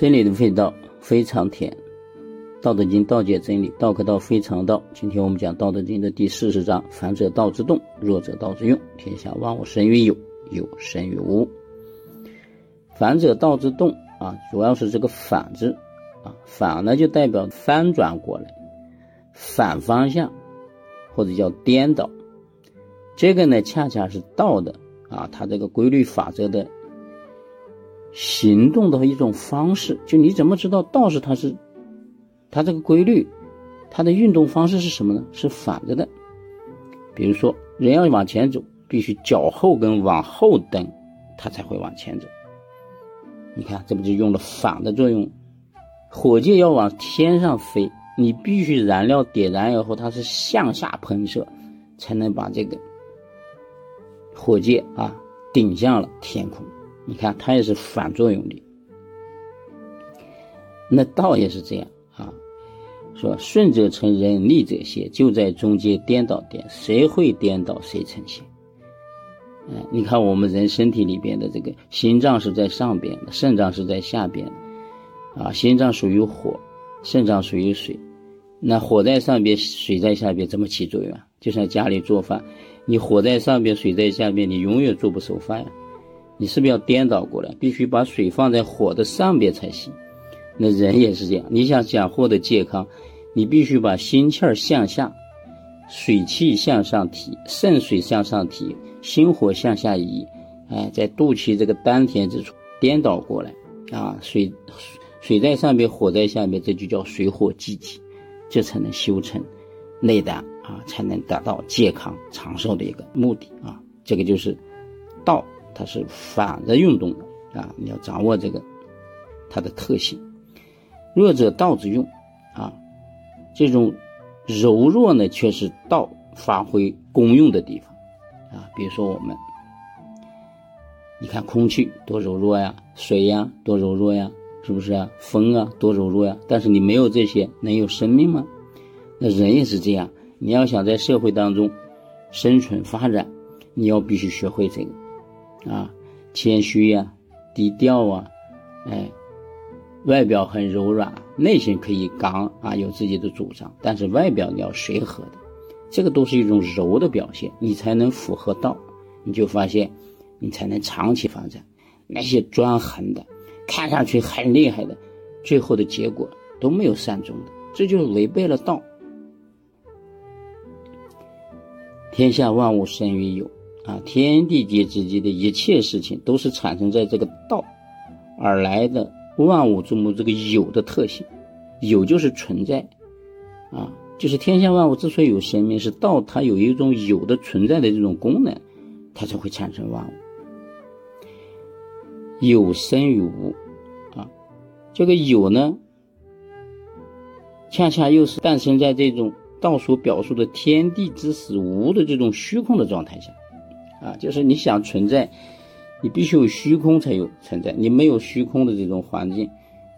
真理的味道非常甜，《道德经》道解真理，道可道非常道。今天我们讲《道德经》的第四十章：反者道之动，弱者道之用。天下万物生于有，有生于无。反者道之动啊，主要是这个“反”字啊，反呢就代表翻转过来，反方向，或者叫颠倒。这个呢，恰恰是道的啊，它这个规律法则的。行动的一种方式，就你怎么知道道是它是，它这个规律，它的运动方式是什么呢？是反着的。比如说，人要往前走，必须脚后跟往后蹬，它才会往前走。你看，这不就用了反的作用？火箭要往天上飞，你必须燃料点燃以后，它是向下喷射，才能把这个火箭啊顶向了天空。你看，它也是反作用力。那道也是这样啊，说顺者成人，逆者邪，就在中间颠倒点，谁会颠倒，谁成邪。嗯，你看我们人身体里边的这个心脏是在上边的，肾脏是在下边的，啊，心脏属于火，肾脏属于水。那火在上边，水在下边，怎么起作用啊？就像家里做饭，你火在上边，水在下边，你永远做不熟饭呀。你是不是要颠倒过来？必须把水放在火的上边才行。那人也是这样，你想想获得健康，你必须把心气儿向下，水气向上提，肾水向上提，心火向下移。哎，在肚脐这个丹田之处颠倒过来啊，水水在上边，火在下面，这就叫水火既济，这才能修成内丹啊，才能达到健康长寿的一个目的啊。这个就是道。它是反着运动的啊！你要掌握这个它的特性。弱者道之用啊，这种柔弱呢，却是道发挥功用的地方啊。比如说我们，你看空气多柔弱呀，水呀多柔弱呀，是不是啊？风啊多柔弱呀。但是你没有这些，能有生命吗？那人也是这样，你要想在社会当中生存发展，你要必须学会这个。啊，谦虚呀，低调啊，哎，外表很柔软，内心可以刚啊，有自己的主张，但是外表你要随和的，这个都是一种柔的表现，你才能符合道，你就发现，你才能长期发展。那些专横的，看上去很厉害的，最后的结果都没有善终的，这就是违背了道。天下万物生于有。啊，天地间之间的一切事情都是产生在这个道而来的万物之母这个有的特性，有就是存在，啊，就是天下万物之所以有生命，是道它有一种有的存在的这种功能，它才会产生万物。有生于无，啊，这个有呢，恰恰又是诞生在这种道所表述的天地之始无的这种虚空的状态下。啊，就是你想存在，你必须有虚空才有存在。你没有虚空的这种环境，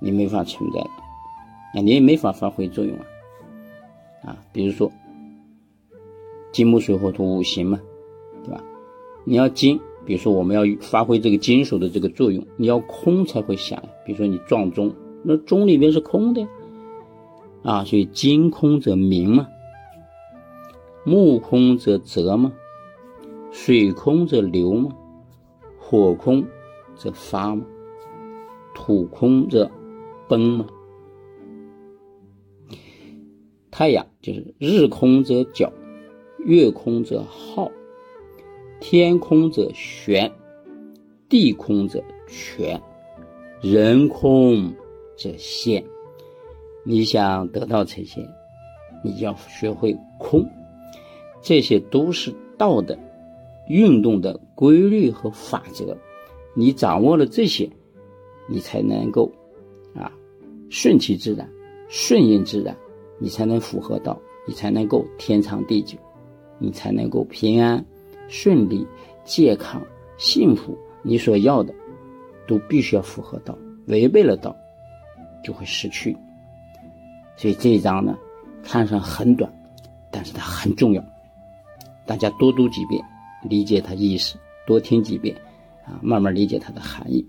你没法存在，啊，你也没法发挥作用啊。啊，比如说金木水火土五行嘛，对吧？你要金，比如说我们要发挥这个金属的这个作用，你要空才会响。比如说你撞钟，那钟里面是空的呀，啊，所以金空则明嘛，木空则泽嘛。水空则流嘛，火空则发嘛，土空则崩嘛。太阳就是日空则皎，月空则浩，天空则玄，地空则全，人空则现。你想得到这些，你要学会空，这些都是道的。运动的规律和法则，你掌握了这些，你才能够啊顺其自然，顺应自然，你才能符合道，你才能够天长地久，你才能够平安、顺利、健康、幸福。你所要的都必须要符合道，违背了道就会失去。所以这一章呢，看上很短，但是它很重要，大家多读几遍。理解它意思，多听几遍，啊，慢慢理解它的含义。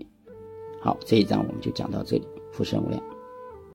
好，这一章我们就讲到这里。福生无量。